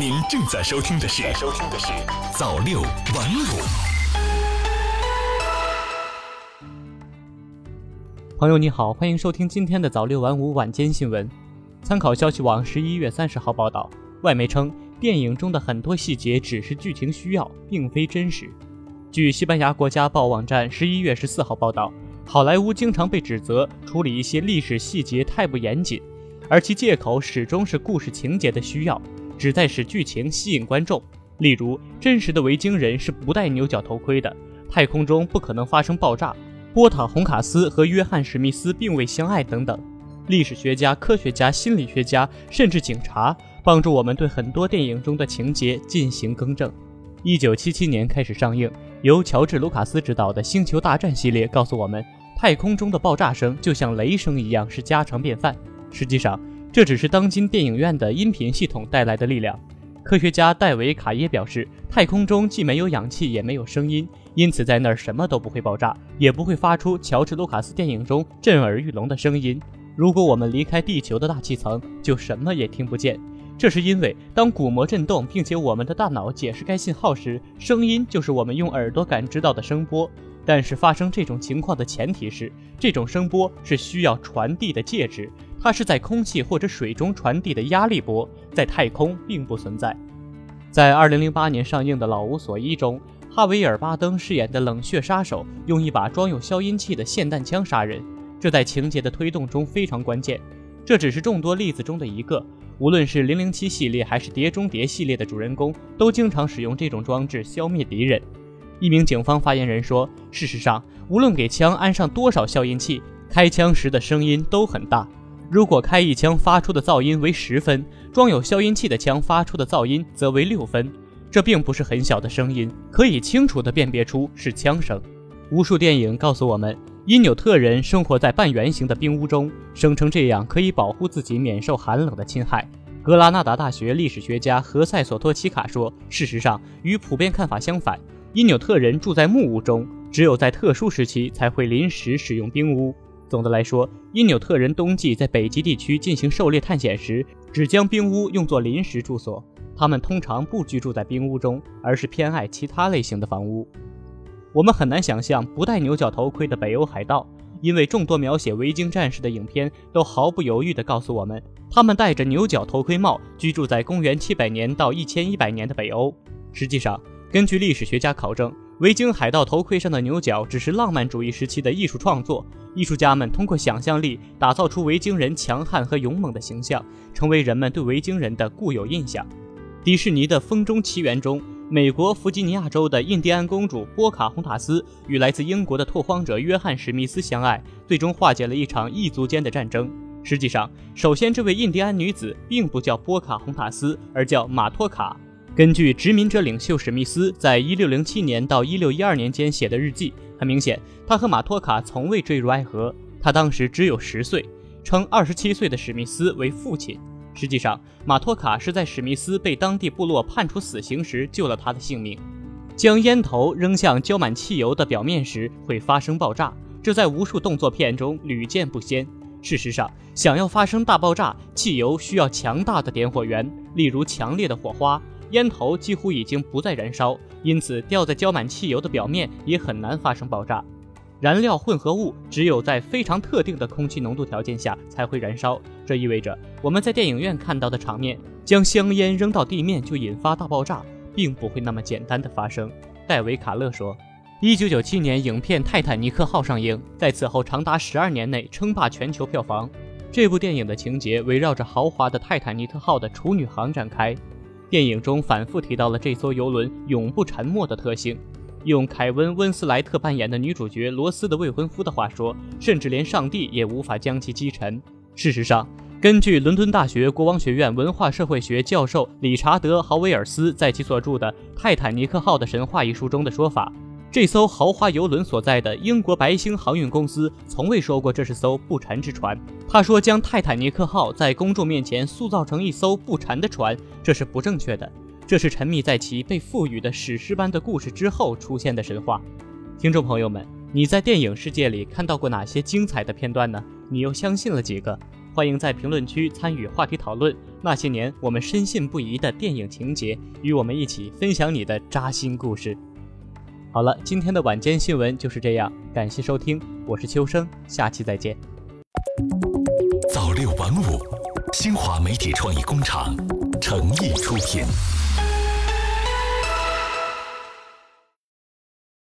您正在收听的是《收听的是早六晚五》。朋友你好，欢迎收听今天的早六晚五晚间新闻。参考消息网十一月三十号报道，外媒称电影中的很多细节只是剧情需要，并非真实。据西班牙国家报网站十一月十四号报道，好莱坞经常被指责处理一些历史细节太不严谨，而其借口始终是故事情节的需要，旨在使剧情吸引观众。例如，真实的维京人是不戴牛角头盔的，太空中不可能发生爆炸。波塔洪卡斯和约翰史密斯并未相爱等等，历史学家、科学家、心理学家，甚至警察，帮助我们对很多电影中的情节进行更正。一九七七年开始上映，由乔治·卢卡斯执导的《星球大战》系列告诉我们，太空中的爆炸声就像雷声一样是家常便饭。实际上，这只是当今电影院的音频系统带来的力量。科学家戴维·卡耶表示，太空中既没有氧气，也没有声音。因此，在那儿什么都不会爆炸，也不会发出乔治·卢卡斯电影中震耳欲聋的声音。如果我们离开地球的大气层，就什么也听不见。这是因为，当鼓膜震动，并且我们的大脑解释该信号时，声音就是我们用耳朵感知到的声波。但是，发生这种情况的前提是，这种声波是需要传递的介质，它是在空气或者水中传递的压力波，在太空并不存在。在2008年上映的《老无所依》中。哈维尔·巴登饰演的冷血杀手用一把装有消音器的霰弹枪杀人，这在情节的推动中非常关键。这只是众多例子中的一个。无论是《零零七》系列还是《碟中谍》系列的主人公，都经常使用这种装置消灭敌人。一名警方发言人说：“事实上，无论给枪安上多少消音器，开枪时的声音都很大。如果开一枪发出的噪音为十分，装有消音器的枪发出的噪音则为六分。”这并不是很小的声音，可以清楚地辨别出是枪声。无数电影告诉我们，因纽特人生活在半圆形的冰屋中，声称这样可以保护自己免受寒冷的侵害。格拉纳达大学历史学家何塞索托奇卡说：“事实上，与普遍看法相反，因纽特人住在木屋中，只有在特殊时期才会临时使用冰屋。总的来说，因纽特人冬季在北极地区进行狩猎探险时，只将冰屋用作临时住所。”他们通常不居住在冰屋中，而是偏爱其他类型的房屋。我们很难想象不戴牛角头盔的北欧海盗，因为众多描写维京战士的影片都毫不犹豫地告诉我们，他们戴着牛角头盔帽居住在公元700年到1100年的北欧。实际上，根据历史学家考证，维京海盗头盔上的牛角只是浪漫主义时期的艺术创作，艺术家们通过想象力打造出维京人强悍和勇猛的形象，成为人们对维京人的固有印象。迪士尼的《风中奇缘》中，美国弗吉尼亚州的印第安公主波卡洪塔斯与来自英国的拓荒者约翰史密斯相爱，最终化解了一场异族间的战争。实际上，首先这位印第安女子并不叫波卡洪塔斯，而叫马托卡。根据殖民者领袖史密斯在1607年到1612年间写的日记，很明显，他和马托卡从未坠入爱河。他当时只有十岁，称27岁的史密斯为父亲。实际上，马托卡是在史密斯被当地部落判处死刑时救了他的性命。将烟头扔向浇满汽油的表面时会发生爆炸，这在无数动作片中屡见不鲜。事实上，想要发生大爆炸，汽油需要强大的点火源，例如强烈的火花。烟头几乎已经不再燃烧，因此掉在浇满汽油的表面也很难发生爆炸。燃料混合物只有在非常特定的空气浓度条件下才会燃烧，这意味着我们在电影院看到的场面，将香烟扔到地面就引发大爆炸，并不会那么简单的发生。戴维·卡勒说，一九九七年影片《泰坦尼克号》上映，在此后长达十二年内称霸全球票房。这部电影的情节围绕着豪华的泰坦尼克号的处女航展开，电影中反复提到了这艘游轮永不沉没的特性。用凯文·温斯莱特扮演的女主角罗斯的未婚夫的话说，甚至连上帝也无法将其击沉。事实上，根据伦敦大学国王学院文化社会学教授理查德·豪威尔斯在其所著的《泰坦尼克号的神话》一书中的说法，这艘豪华游轮所在的英国白星航运公司从未说过这是艘不沉之船。他说，将泰坦尼克号在公众面前塑造成一艘不沉的船，这是不正确的。这是沉迷在其被赋予的史诗般的故事之后出现的神话。听众朋友们，你在电影世界里看到过哪些精彩的片段呢？你又相信了几个？欢迎在评论区参与话题讨论。那些年我们深信不疑的电影情节，与我们一起分享你的扎心故事。好了，今天的晚间新闻就是这样，感谢收听，我是秋生，下期再见。早六晚五，新华媒体创意工厂诚意出品。